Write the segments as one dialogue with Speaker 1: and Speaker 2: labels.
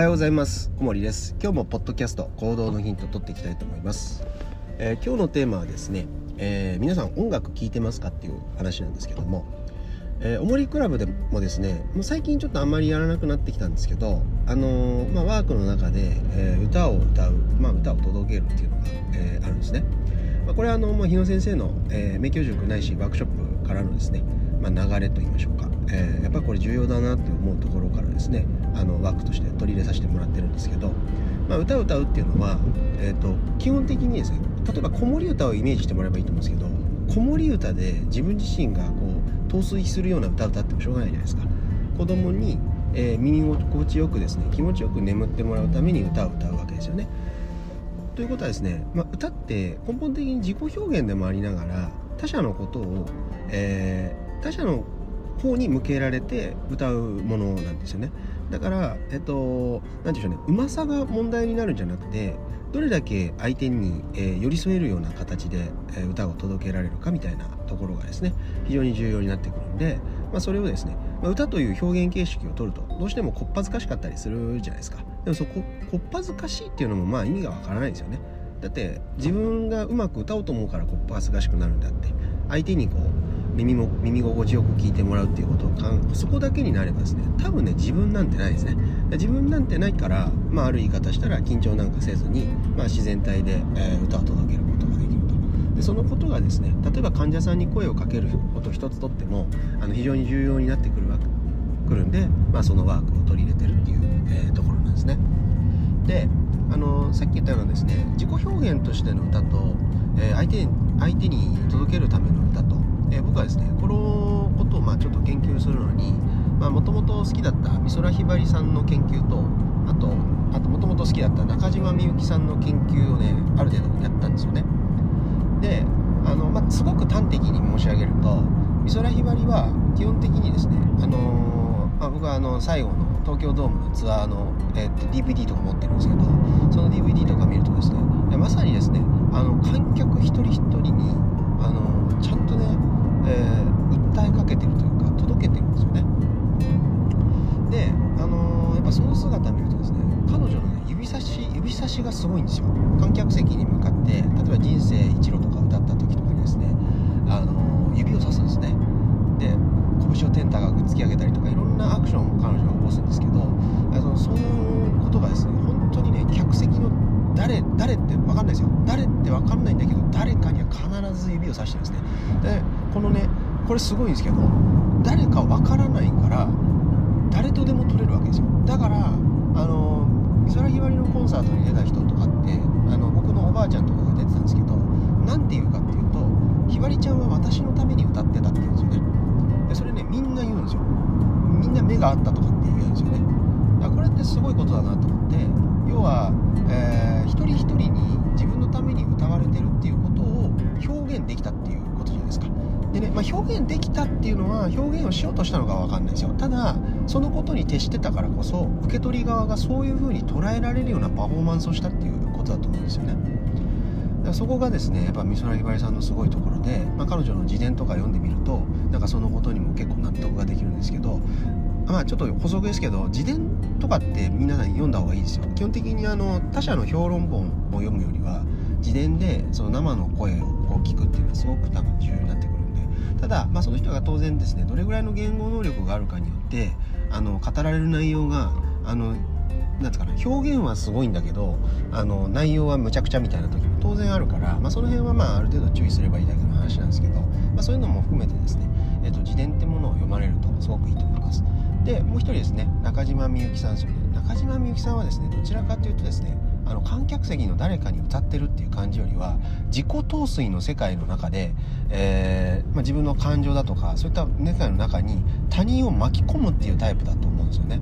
Speaker 1: はようございます。小森です。今日もポッドキャスト行動のヒント取っていきたいと思います、えー、今日のテーマはですね、えー、皆さん音楽聴いてますかっていう話なんですけどもえー、おもりクラブでもですねもう最近ちょっとあんまりやらなくなってきたんですけど、あのー、まあ、ワークの中で、えー、歌を歌う、まあ、歌を届けるっていうのが、えあるんですね、まあ、これはあの、まあ、日野先生の、えー、名教塾ないしワークショップからのですね、まあ、流れといいましょうか、えー、やっぱりこれ重要だなって思うところからですねあのワークとして取り入れさせてもらってるんですけど、まあ、歌を歌うっていうのは、えーと、基本的にですね例えば子守歌をイメージしてもらえばいいと思うんですけど子守歌で自分自身がこう陶酔するような歌を歌ってもしょうがないじゃないですか。子供に、えー、耳心地よくですね気持ちよく眠ってもらうために歌を歌うわけですよね。ということはですね、まあ、歌って根本的に自己表現でもありながら他者のことを、えー、他者の方に向けられて歌うものなんですよね。だからえっと何でしょうね。うまさが問題になるんじゃなくてどれだけ相手に、えー、寄り添えるような形で、えー、歌を届けられるかみたいなところがですね非常に重要になってくるんで、まあ、それをですね、まあ、歌という表現形式を取るとどうしてもこっぱずかしかったりするじゃないですか。でもそここっぱずかしいっていうのもまあ意味がわからないですよね。だって自分がうまく歌おうと思うからこっぱずかしくなるんであって相手にこう耳も耳心地よく聞いてもらうっていうこと。をそこだけになればですね多分ね自分なんてないですね。自分なんてないから、まあ、ある言い方したら緊張なんかせずに、まあ、自然体で、えー、歌を届けることができると。でそのことがですね例えば患者さんに声をかけること一つとってもあの非常に重要になってくるわくるんで、まあ、そのワークを取り入れてるっていう、えー、ところなんですね。であのさっき言ったようなですね自己表現としての歌と、えー、相手相手に届けるための歌とえー、僕はですねこのことをまあちょっと研究するのにもともと好きだった美空ひばりさんの研究とあとあともともと好きだった中島みゆきさんの研究をねある程度やったんですよね。であの、まあ、すごく端的に申し上げると美空ひばりは基本的にですねあのまあ、僕はあの最後の東京ドームのツアーの、えー、DVD とか持ってるんですけどその DVD とか見るとですねまさにですねあの観客一人一人にあのちゃんとねえー、訴えかけてるというか届けてるんですよね。であのー、やっぱその姿見るとですね彼女のね指差し指差しがすごいんですよ。観客席に向かって例えば「人生一路」とか歌った時とかにですね、あのー、指をさすんですね。で拳を天高く突き上げたりとかいろんなアクションを彼女は起こすんですけどあのそういうことがですね本誰誰って分かんないですよ。誰って分かんないんだけど誰かには必ず指をさしてるんですね。でこのねこれすごいんですけど誰か分からないから誰とでも撮れるわけですよ。だからあの美空ひばりのコンサートに出た人とかってあの僕のおばあちゃんとかが出てたんですけど何て言うかっていうとひばりちゃんは私のために歌ってたって言うんですよね。でそれねみんな言うんですよ。みんな目が合ったとかって言うんですよね。だからこれってすごいことだなと思って要は、できたっていうことじゃないですか。でね、まあ、表現できたっていうのは表現をしようとしたのか分かんないですよ。ただそのことに徹してたからこそ受け取り側がそういう風に捉えられるようなパフォーマンスをしたっていうことだと思うんですよね。だからそこがですねやっぱ美空ひばりさんのすごいところで、まあ、彼女の自伝とか読んでみるとなんかそのことにも結構納得ができるんですけどまあちょっと補足ですけど自伝とかって皆さん読んだ方がいいですよ。基本的にあの他者の評論本を読むよりは自伝でその生の声をこう聞くっていうのはすごく多分重要になってくるんでただ、まあ、その人が当然ですねどれぐらいの言語能力があるかによってあの語られる内容があのなんかな表現はすごいんだけどあの内容はむちゃくちゃみたいな時も当然あるから、まあ、その辺はまあある程度注意すればいいだけの話なんですけど、まあ、そういうのも含めてですね、えっと、自伝ってものを読まれるとすごくいいと思います。でもう一人ですね中島みゆきさんですよね。中島みゆきさんはですねどちらかというとですねあの観客席の誰かに歌ってるっていう感じよりは自己陶酔の世界の中で、えー、まあ、自分の感情だとかそういった世界の中に他人を巻き込むっていうタイプだと思うんですよね。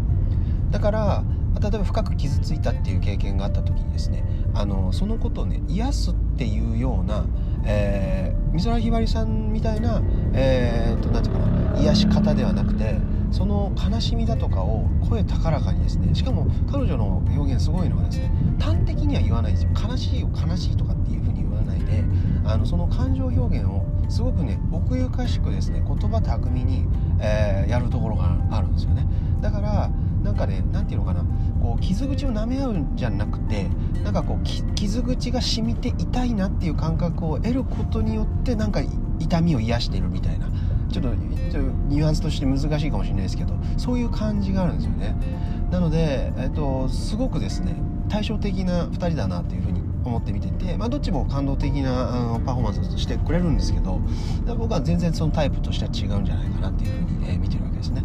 Speaker 1: だから例えば深く傷ついたっていう経験があった時にですねあのそのことをね癒すっていうような、えー、美空ひばりさんみたいな、えー、と何て言うかな癒し方ではなくてその悲しみだとかを声高らかにですねしかも彼女の表現すごいのはですね端的には言わないですよ。悲しいよ悲しいとかっていうふうに言わないであのその感情表現をすごくね奥ゆかしくですね言葉巧みに、えー、やるところがあるんですよね。だからなんかね何て言うのかなこう傷口を舐め合うんじゃなくてなんかこう傷口が染みて痛いなっていう感覚を得ることによってなんか痛みを癒してるみたいな。ちょっとニュアンスとして難しいかもしれないですけどそういう感じがあるんですよねなので、えっと、すごくですね対照的な2人だなっていうふうに思って見てて、まあ、どっちも感動的なあのパフォーマンスをしてくれるんですけど僕は全然そのタイプとしては違うんじゃないかなっていうふうに、え、見てるわけですね。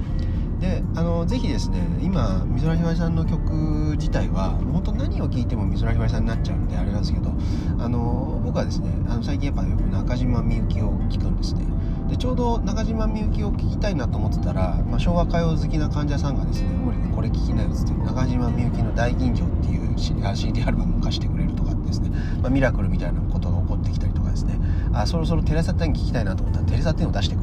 Speaker 1: であのぜひですね今美空ひばりさんの曲自体は本当何を聴いても美空ひばりさんになっちゃうんであれなんですけどあの僕はですねあの最近やっぱよく中島みゆきを聴くんですね。でちょうど中島みゆきを聴きたいなと思ってたら、まあ、昭和歌謡好きな患者さんがですね「森君これ聴きなよ」っつって中島みゆきの「大吟醸」っていう CD アルバムを貸してくれるとかですね、まあ、ミラクルみたいなことが起こってきたりとかですねあそろそろテレサテン聴きたいなと思ったらテレサテンを出してくる。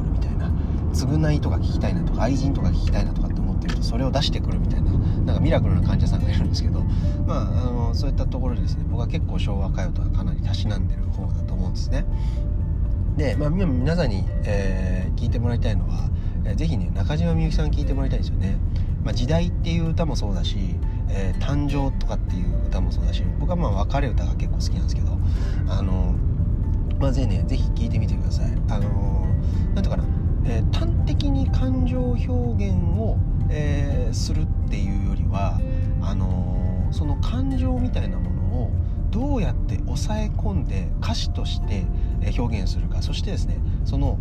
Speaker 1: 償いとか聞きたいなとか愛人とか聞きたいなとかって思ってるとそれを出してくるみたいななんかミラクルな患者さんがいるんですけどまああのそういったところでですね。僕は結構昭和歌謡とはかなりたしなんでる方だと思うんですね。で、まあ、皆さんに、えー、聞いてもらいたいのは、えー、ぜひね中島みゆきさん聞いてもらいたいんですよね、まあ、時代っていう歌もそうだし、えー、誕生とかっていう歌もそうだし僕はまあ別れ歌が結構好きなんですけどあのまあぜひねぜひ聞いてみてください。あのなんとかな。えー、端的に感情表現を、えー、するっていうよりはあのー、その感情みたいなものをどうやって抑え込んで歌詞として表現するか。そしてですねその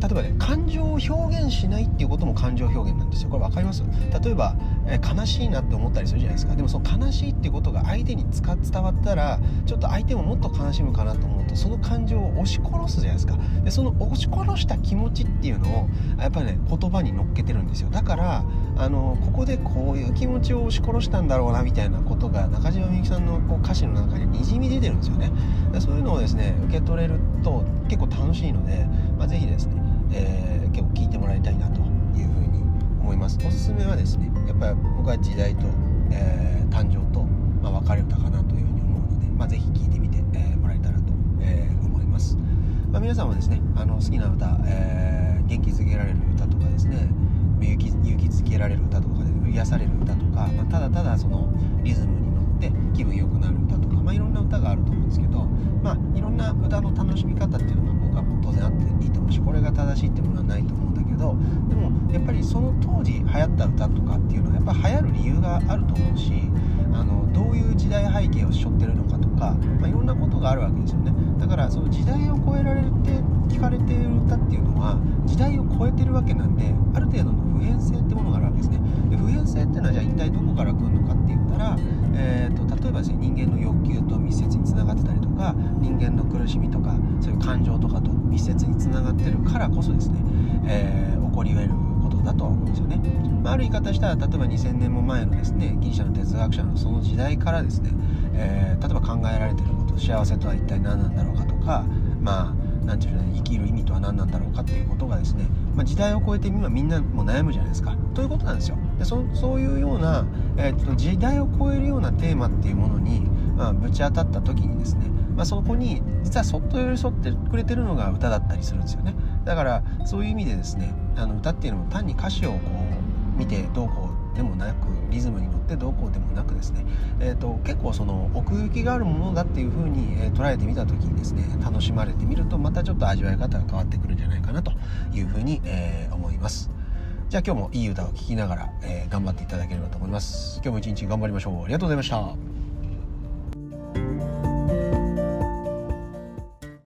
Speaker 1: 例えばね感情を表現しないっていうことも感情表現なんですよ。これ分かります？例えば、え悲しいなって思ったりするじゃないですか。でもその悲しいっていうことが相手に伝わったらちょっと相手ももっと悲しむかなと思うとその感情を押し殺すじゃないですか。でその押し殺した気持ちっていうのをやっぱりね言葉に乗っけてるんですよ。だからあのここでこういう気持ちを押し殺したんだろうなみたいなことが中島みゆきさんのこう歌詞の中ににじみ出てるんですよね。でそういうのをですね受け取れると結構楽しいので、まあ、ぜひですねえー、結構聞いてもらいたいなというふうに思います。おすすめはですねやっぱり僕は時代と、えー、誕生と、まあ、別れ歌かなというふうに思うので、まあ、ぜひ聴いてみて、えー、もらえたらと、えー、思います、まあ、皆さんはですねあの好きな歌、えー、元気づけられる歌とかですね勇気勇気づけられる歌とかで癒される歌とか、まあ、ただただそのリズムに乗って気分良くなる歌とか、まあ、いろんな歌があると思うんですけど、まあ、いろんな歌の楽しみ方っていうのが僕は当然あっていいと思うしこれが正しいってものはないと思うんだけどでもやっぱりその当時流行った歌とかっていうのはやっぱ流行る理由があると思うしあのどういう時代背景を背負ってるのかとか、まあ、いろんなことがあるわけですよね。だからその時代を超えられて聞かれている歌っていうのは時代を超えてるわけなんである程度の普遍性ってものがあるわけですね。で普遍性っていうのはじゃあ一体どこから来るのかって言ったら、えーと、例えばですね人間の欲求と密接につながってたりとか人間の苦しみとかそういう感情とかと密接につながってるからこそですね、えー、起こり得ることだと思うんですよね、まあ、ある言い方したら例えば2000年も前のですねギリシャの哲学者のその時代からですね、えー、例えば考えられてること幸せとは一体何なんだろうかとかまあ何て言うの生きる意味とは何なんだろうかっていうことがですね、まあ、時代を超えて今みんなも悩むじゃないですか。ということなんですよ。でそそういうような、えー、と時代を超えるようなテーマっていうものに、まあ、ぶち当たった時にですね、まあ、そこに実はそっと寄り添ってくれてるのが歌だったりするんですよね。だからそういう意味でですねあの歌っていうのも単に歌詞をこう見てどうこうでもなくリズムに乗ってどうこうでもなくですね、えーと、結構その奥行きがあるものだっていう風に、えー、捉えてみた時にですね楽しまれてみるとまたちょっと味わい方が変わってくるんじゃないかなという風に、えー、思います。じゃあ今日もいい歌を聴きながら、えー、頑張っていただければと思います。今日も一日頑張りましょう。ありがとうございました。